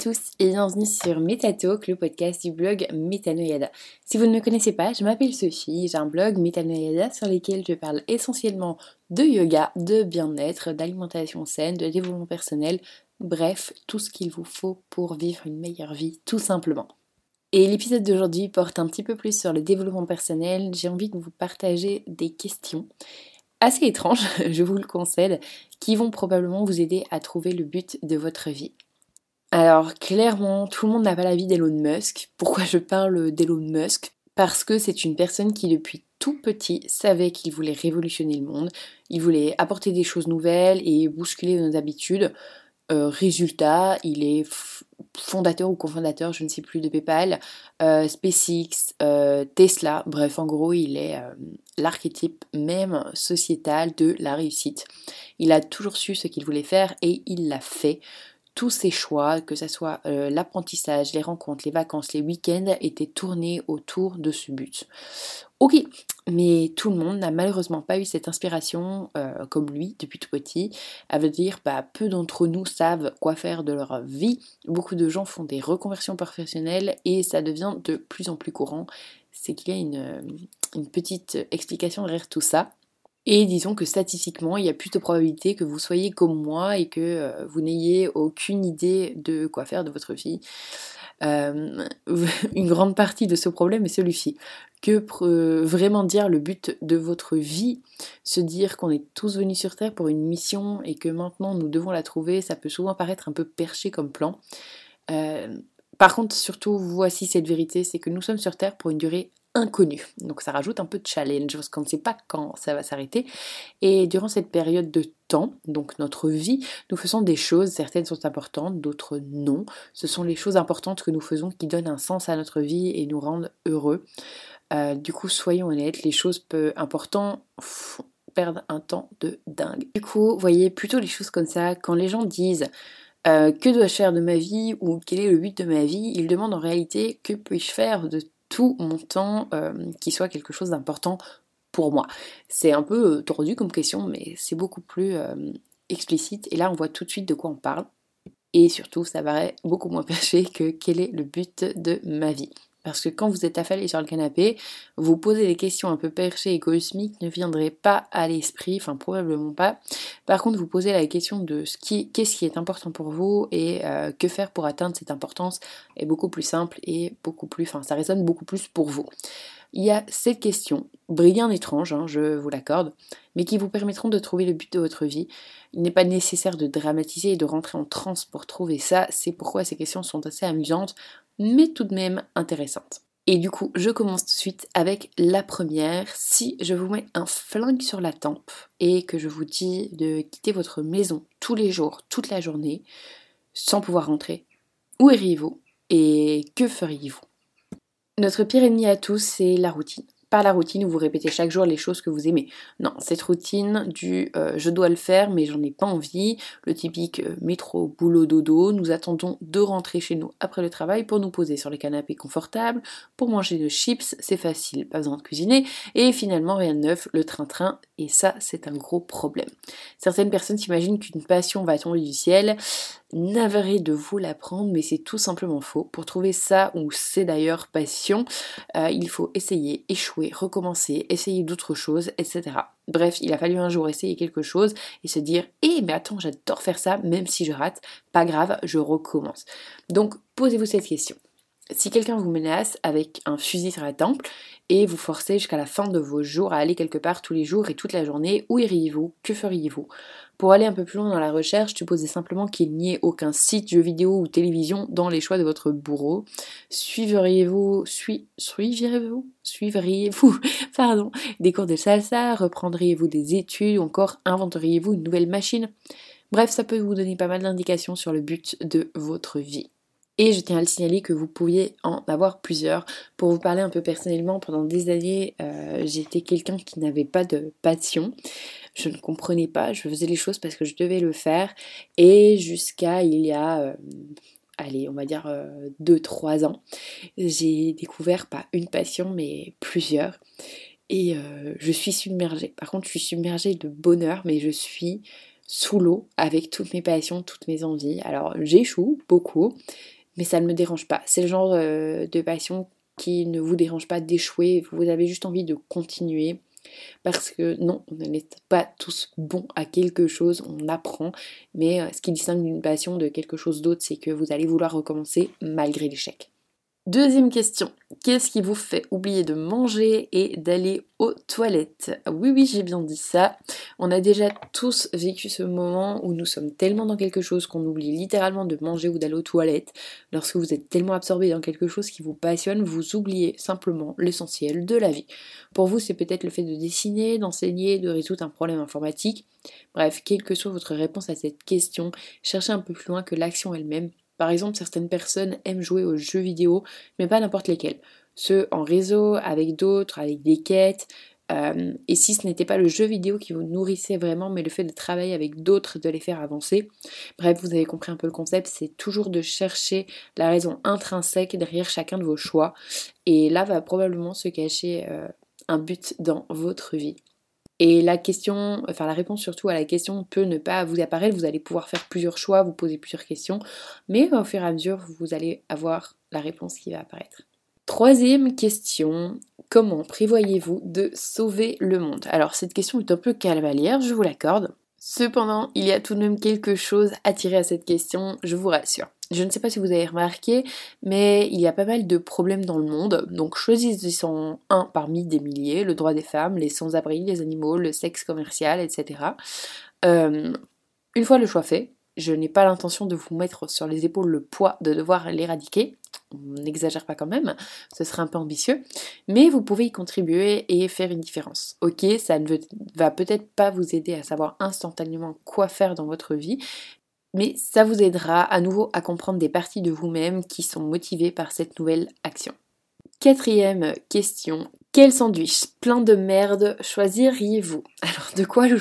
Tous et bienvenue sur Metatalk, le podcast du blog Metanoyada. Si vous ne me connaissez pas, je m'appelle Sophie, j'ai un blog Metanoyada sur lequel je parle essentiellement de yoga, de bien-être, d'alimentation saine, de développement personnel, bref, tout ce qu'il vous faut pour vivre une meilleure vie tout simplement. Et l'épisode d'aujourd'hui porte un petit peu plus sur le développement personnel, j'ai envie de vous partager des questions assez étranges, je vous le concède, qui vont probablement vous aider à trouver le but de votre vie. Alors clairement, tout le monde n'a pas la vie d'Elon Musk. Pourquoi je parle d'Elon Musk? Parce que c'est une personne qui depuis tout petit savait qu'il voulait révolutionner le monde, il voulait apporter des choses nouvelles et bousculer nos habitudes. Euh, résultat, il est fondateur ou cofondateur, je ne sais plus, de PayPal, euh, SpaceX, euh, Tesla, bref, en gros, il est l'archétype même sociétal de la réussite. Il a toujours su ce qu'il voulait faire et il l'a fait tous ses choix, que ce soit euh, l'apprentissage, les rencontres, les vacances, les week-ends, étaient tournés autour de ce but. Ok, mais tout le monde n'a malheureusement pas eu cette inspiration euh, comme lui depuis tout petit. À veut dire, bah, peu d'entre nous savent quoi faire de leur vie. Beaucoup de gens font des reconversions professionnelles et ça devient de plus en plus courant. C'est qu'il y a une petite explication derrière tout ça. Et disons que statistiquement, il y a plus de probabilité que vous soyez comme moi et que euh, vous n'ayez aucune idée de quoi faire de votre vie. Euh, une grande partie de ce problème est celui-ci. Que vraiment dire le but de votre vie, se dire qu'on est tous venus sur Terre pour une mission et que maintenant nous devons la trouver, ça peut souvent paraître un peu perché comme plan. Euh, par contre, surtout, voici cette vérité, c'est que nous sommes sur Terre pour une durée inconnu. Donc ça rajoute un peu de challenge parce qu'on ne sait pas quand ça va s'arrêter. Et durant cette période de temps, donc notre vie, nous faisons des choses, certaines sont importantes, d'autres non. Ce sont les choses importantes que nous faisons qui donnent un sens à notre vie et nous rendent heureux. Euh, du coup, soyons honnêtes, les choses peu importantes perdent un temps de dingue. Du coup, voyez plutôt les choses comme ça. Quand les gens disent euh, que dois-je faire de ma vie? ou quel est le but de ma vie, ils demandent en réalité que puis-je faire de tout mon temps euh, qui soit quelque chose d'important pour moi. C'est un peu euh, tordu comme question, mais c'est beaucoup plus euh, explicite. Et là, on voit tout de suite de quoi on parle. Et surtout, ça paraît beaucoup moins perché que quel est le but de ma vie. Parce que quand vous êtes affalé sur le canapé, vous posez des questions un peu perchées et cosmiques ne viendraient pas à l'esprit, enfin probablement pas. Par contre, vous posez la question de ce qui, qu'est-ce qui est important pour vous et euh, que faire pour atteindre cette importance est beaucoup plus simple et beaucoup plus, enfin ça résonne beaucoup plus pour vous. Il y a cette question, bien étrange, hein, je vous l'accorde, mais qui vous permettront de trouver le but de votre vie. Il n'est pas nécessaire de dramatiser et de rentrer en transe pour trouver ça, c'est pourquoi ces questions sont assez amusantes mais tout de même intéressante. Et du coup, je commence tout de suite avec la première. Si je vous mets un flingue sur la tempe et que je vous dis de quitter votre maison tous les jours, toute la journée, sans pouvoir rentrer, où iriez-vous et que feriez-vous? Notre pire ennemi à tous, c'est la routine pas la routine où vous répétez chaque jour les choses que vous aimez. Non, cette routine du euh, je dois le faire mais j'en ai pas envie, le typique euh, métro, boulot, dodo, nous attendons de rentrer chez nous après le travail pour nous poser sur les canapés confortables, pour manger de chips, c'est facile, pas besoin de cuisiner, et finalement rien de neuf, le train-train, et ça c'est un gros problème. Certaines personnes s'imaginent qu'une passion va tomber du ciel, navré de vous l'apprendre, mais c'est tout simplement faux. Pour trouver ça, ou c'est d'ailleurs passion, euh, il faut essayer, échouer, recommencer, essayer d'autres choses, etc. Bref, il a fallu un jour essayer quelque chose et se dire Eh, mais attends, j'adore faire ça, même si je rate, pas grave, je recommence. Donc, posez-vous cette question. Si quelqu'un vous menace avec un fusil sur la temple et vous forcez jusqu'à la fin de vos jours à aller quelque part tous les jours et toute la journée, où iriez-vous? Que feriez-vous? Pour aller un peu plus loin dans la recherche, supposez simplement qu'il n'y ait aucun site, jeu vidéo ou télévision dans les choix de votre bourreau. Suivriez-vous, suivriez-vous, suivriez-vous, pardon, des cours de salsa, reprendriez-vous des études ou encore inventeriez-vous une nouvelle machine? Bref, ça peut vous donner pas mal d'indications sur le but de votre vie. Et je tiens à le signaler que vous pouviez en avoir plusieurs. Pour vous parler un peu personnellement, pendant des années, euh, j'étais quelqu'un qui n'avait pas de passion. Je ne comprenais pas, je faisais les choses parce que je devais le faire. Et jusqu'à il y a, euh, allez, on va dire 2-3 euh, ans, j'ai découvert pas une passion, mais plusieurs. Et je suis submergée. Par contre, je suis submergée de bonheur, mais je suis sous l'eau avec toutes mes passions, toutes mes envies. Alors j'échoue beaucoup, mais ça ne me dérange pas. C'est le genre euh, de passion qui ne vous dérange pas d'échouer, vous avez juste envie de continuer. Parce que non, on n'est pas tous bons à quelque chose, on apprend, mais euh, ce qui distingue une passion de quelque chose d'autre, c'est que vous allez vouloir recommencer malgré l'échec. Deuxième question, qu'est-ce qui vous fait oublier de manger et d'aller aux toilettes? Oui, oui, j'ai bien dit ça. On a déjà tous vécu ce moment où nous sommes tellement dans quelque chose qu'on oublie littéralement de manger ou d'aller aux toilettes. Lorsque vous êtes tellement absorbé dans quelque chose qui vous passionne, vous oubliez simplement l'essentiel de la vie. Pour vous, c'est peut-être le fait de dessiner, d'enseigner, de résoudre un problème informatique. Bref, quelle que soit votre réponse à cette question, cherchez un peu plus loin que l'action elle-même par exemple, certaines personnes aiment jouer aux jeux vidéo, mais pas n'importe lesquels. Ceux en réseau, avec d'autres, avec des quêtes. Euh, et si ce n'était pas le jeu vidéo qui vous nourrissait vraiment, mais le fait de travailler avec d'autres, de les faire avancer. Bref, vous avez compris un peu le concept, c'est toujours de chercher la raison intrinsèque derrière chacun de vos choix. Et là va probablement se cacher euh, un but dans votre vie. Et la question, enfin la réponse surtout à la question peut ne pas vous apparaître, vous allez pouvoir faire plusieurs choix, vous poser plusieurs questions, mais au fur et à mesure, vous allez avoir la réponse qui va apparaître. Troisième question, comment prévoyez-vous de sauver le monde? Alors cette question est un peu cavalière, je vous l'accorde. Cependant, il y a tout de même quelque chose à tirer à cette question, je vous rassure. Je ne sais pas si vous avez remarqué, mais il y a pas mal de problèmes dans le monde. Donc choisissez-en un parmi des milliers, le droit des femmes, les sans-abri, les animaux, le sexe commercial, etc. Euh, une fois le choix fait, je n'ai pas l'intention de vous mettre sur les épaules le poids de devoir l'éradiquer. On n'exagère pas quand même, ce serait un peu ambitieux. Mais vous pouvez y contribuer et faire une différence. Ok, ça ne va peut-être pas vous aider à savoir instantanément quoi faire dans votre vie, mais ça vous aidera à nouveau à comprendre des parties de vous-même qui sont motivées par cette nouvelle action. Quatrième question, quel sandwich? Plein de merde choisiriez-vous? Alors de quoi je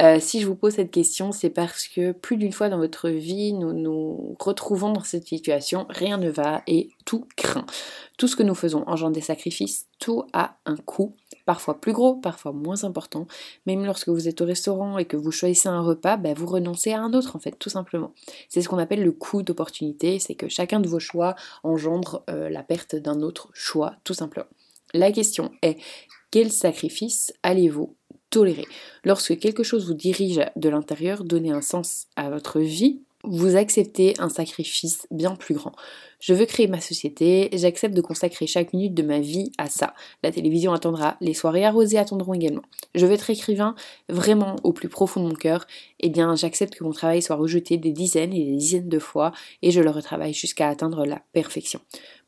euh, Si je vous pose cette question, c'est parce que plus d'une fois dans votre vie, nous nous retrouvons dans cette situation, rien ne va et tout craint. Tout ce que nous faisons engendre des sacrifices, tout a un coût parfois plus gros, parfois moins important. Même lorsque vous êtes au restaurant et que vous choisissez un repas, ben vous renoncez à un autre en fait, tout simplement. C'est ce qu'on appelle le coût d'opportunité, c'est que chacun de vos choix engendre euh, la perte d'un autre choix, tout simplement. La question est, quel sacrifice allez-vous tolérer Lorsque quelque chose vous dirige de l'intérieur, donnez un sens à votre vie, vous acceptez un sacrifice bien plus grand. Je veux créer ma société, j'accepte de consacrer chaque minute de ma vie à ça. La télévision attendra, les soirées arrosées attendront également. Je veux être écrivain vraiment au plus profond de mon cœur, eh bien j'accepte que mon travail soit rejeté des dizaines et des dizaines de fois et je le retravaille jusqu'à atteindre la perfection.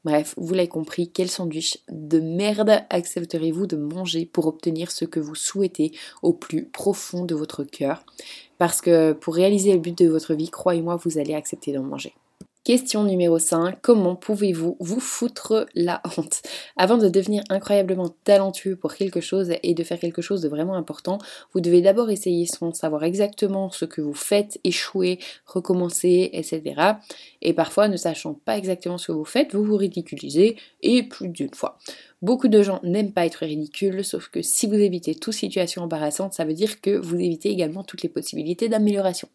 Bref, vous l'avez compris, quel sandwich de merde accepterez-vous de manger pour obtenir ce que vous souhaitez au plus profond de votre cœur? Parce que pour réaliser le but de votre vie, croyez-moi, vous allez accepter d'en manger. Question numéro 5, comment pouvez-vous vous foutre la honte? Avant de devenir incroyablement talentueux pour quelque chose et de faire quelque chose de vraiment important, vous devez d'abord essayer sans savoir exactement ce que vous faites, échouer, recommencer, etc. Et parfois, ne sachant pas exactement ce que vous faites, vous vous ridiculisez et plus d'une fois. Beaucoup de gens n'aiment pas être ridicules, sauf que si vous évitez toute situation embarrassante, ça veut dire que vous évitez également toutes les possibilités d'amélioration.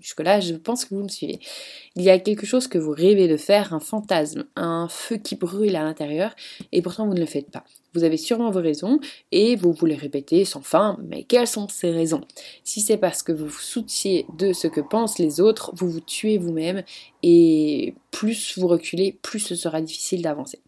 Jusque-là, je pense que vous me suivez. Il y a quelque chose que vous rêvez de faire, un fantasme, un feu qui brûle à l'intérieur, et pourtant vous ne le faites pas. Vous avez sûrement vos raisons, et vous vous les répétez sans fin, mais quelles sont ces raisons? Si c'est parce que vous vous soutiez de ce que pensent les autres, vous vous tuez vous-même, et plus vous reculez, plus ce sera difficile d'avancer.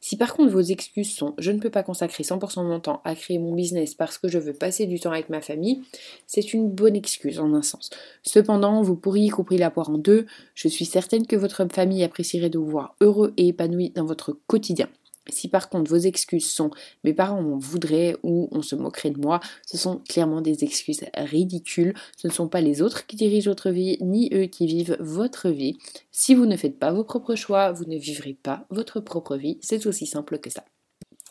Si par contre vos excuses sont je ne peux pas consacrer 100% de mon temps à créer mon business parce que je veux passer du temps avec ma famille, c'est une bonne excuse en un sens. Cependant, vous pourriez couper la poire en deux, je suis certaine que votre famille apprécierait de vous voir heureux et épanoui dans votre quotidien. Si par contre vos excuses sont mes parents m'en voudraient ou on se moquerait de moi, ce sont clairement des excuses ridicules. Ce ne sont pas les autres qui dirigent votre vie, ni eux qui vivent votre vie. Si vous ne faites pas vos propres choix, vous ne vivrez pas votre propre vie. C'est aussi simple que ça.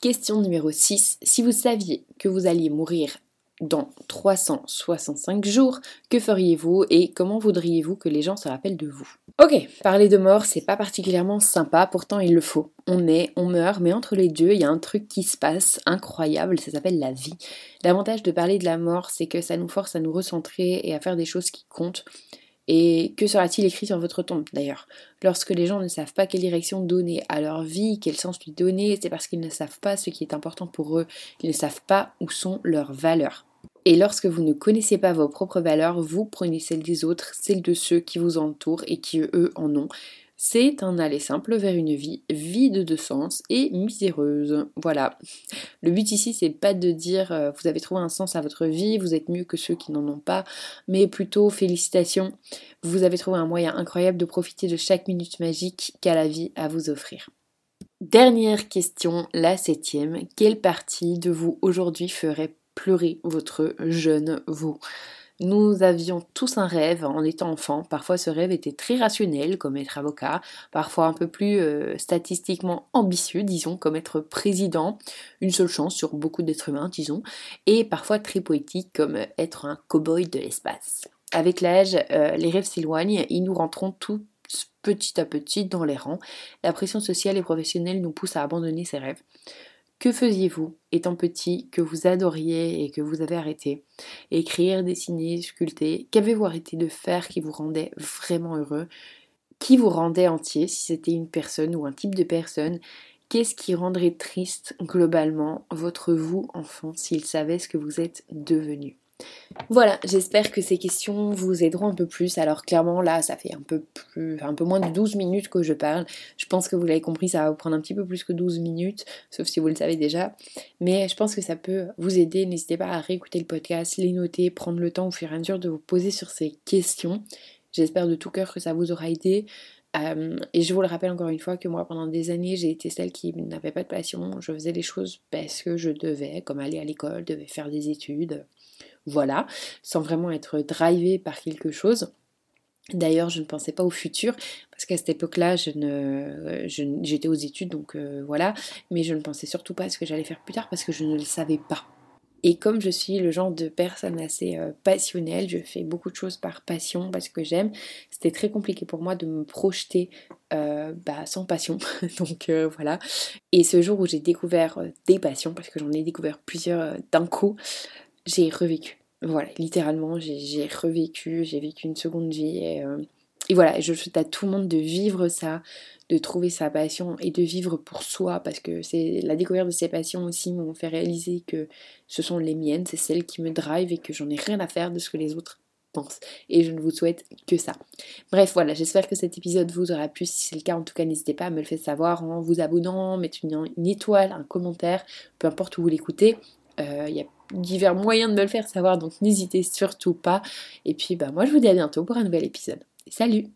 Question numéro 6. Si vous saviez que vous alliez mourir dans 365 jours, que feriez-vous et comment voudriez-vous que les gens se rappellent de vous? Ok, parler de mort, c'est pas particulièrement sympa, pourtant il le faut. On est, on meurt, mais entre les deux, il y a un truc qui se passe incroyable, ça s'appelle la vie. L'avantage de parler de la mort, c'est que ça nous force à nous recentrer et à faire des choses qui comptent. Et que sera-t-il écrit sur votre tombe d'ailleurs? Lorsque les gens ne savent pas quelle direction donner à leur vie, quel sens lui donner, c'est parce qu'ils ne savent pas ce qui est important pour eux, ils ne savent pas où sont leurs valeurs. Et lorsque vous ne connaissez pas vos propres valeurs, vous prenez celles des autres, celles de ceux qui vous entourent et qui eux en ont. C'est un aller simple vers une vie vide de sens et miséreuse. Voilà. Le but ici, c'est pas de dire euh, vous avez trouvé un sens à votre vie, vous êtes mieux que ceux qui n'en ont pas, mais plutôt félicitations, vous avez trouvé un moyen incroyable de profiter de chaque minute magique qu'a la vie à vous offrir. Dernière question, la septième. Quelle partie de vous aujourd'hui ferait pleurer votre jeune vous. Nous avions tous un rêve en étant enfants. Parfois ce rêve était très rationnel, comme être avocat, parfois un peu plus euh, statistiquement ambitieux, disons, comme être président, une seule chance sur beaucoup d'êtres humains, disons, et parfois très poétique, comme être un cow-boy de l'espace. Avec l'âge, euh, les rêves s'éloignent et nous rentrons tous petit à petit dans les rangs. La pression sociale et professionnelle nous pousse à abandonner ces rêves. Que faisiez-vous étant petit que vous adoriez et que vous avez arrêté Écrire, dessiner, sculpter? Qu'avez-vous arrêté de faire qui vous rendait vraiment heureux? Qui vous rendait entier si c'était une personne ou un type de personne? Qu'est-ce qui rendrait triste globalement votre vous enfant s'il savait ce que vous êtes devenu? Voilà, j'espère que ces questions vous aideront un peu plus. Alors clairement là, ça fait un peu moins de 12 minutes que je parle. Je pense que vous l'avez compris, ça va vous prendre un petit peu plus que 12 minutes, sauf si vous le savez déjà. Mais je pense que ça peut vous aider. N'hésitez pas à réécouter le podcast, les noter, prendre le temps au fur et à de vous poser sur ces questions. J'espère de tout cœur que ça vous aura aidé. Euh, et je vous le rappelle encore une fois que moi pendant des années j'ai été celle qui n'avait pas de passion. Je faisais les choses parce que je devais, comme aller à l'école, devais faire des études voilà, sans vraiment être drivé par quelque chose. D'ailleurs, je ne pensais pas au futur, parce qu'à cette époque-là, je ne, j'étais aux études, donc euh, voilà, mais je ne pensais surtout pas à ce que j'allais faire plus tard, parce que je ne le savais pas. Et comme je suis le genre de personne assez euh, passionnelle, je fais beaucoup de choses par passion, parce que j'aime, c'était très compliqué pour moi de me projeter euh, bah, sans passion. donc voilà. Et ce jour où j'ai découvert des passions, parce que j'en ai découvert plusieurs d'un coup, j'ai revécu. Voilà, littéralement, j'ai revécu, j'ai vécu une seconde vie. Et, euh, et, voilà, je souhaite à tout le monde de vivre ça, de trouver sa passion et de vivre pour soi, parce que c'est la découverte de ces passions aussi m'ont fait réaliser que ce sont les miennes, c'est celles qui me drive et que j'en ai rien à faire de ce que les autres pensent. Et je ne vous souhaite que ça. Bref, voilà, j'espère que cet épisode vous aura plu. Si c'est le cas, en tout cas, n'hésitez pas à me le faire savoir en vous abonnant, mettre une, une étoile, un commentaire, peu importe où vous l'écoutez. Euh, il divers moyens de me le faire savoir, donc n'hésitez surtout pas. Et puis bah moi je vous dis à bientôt pour un nouvel épisode. Salut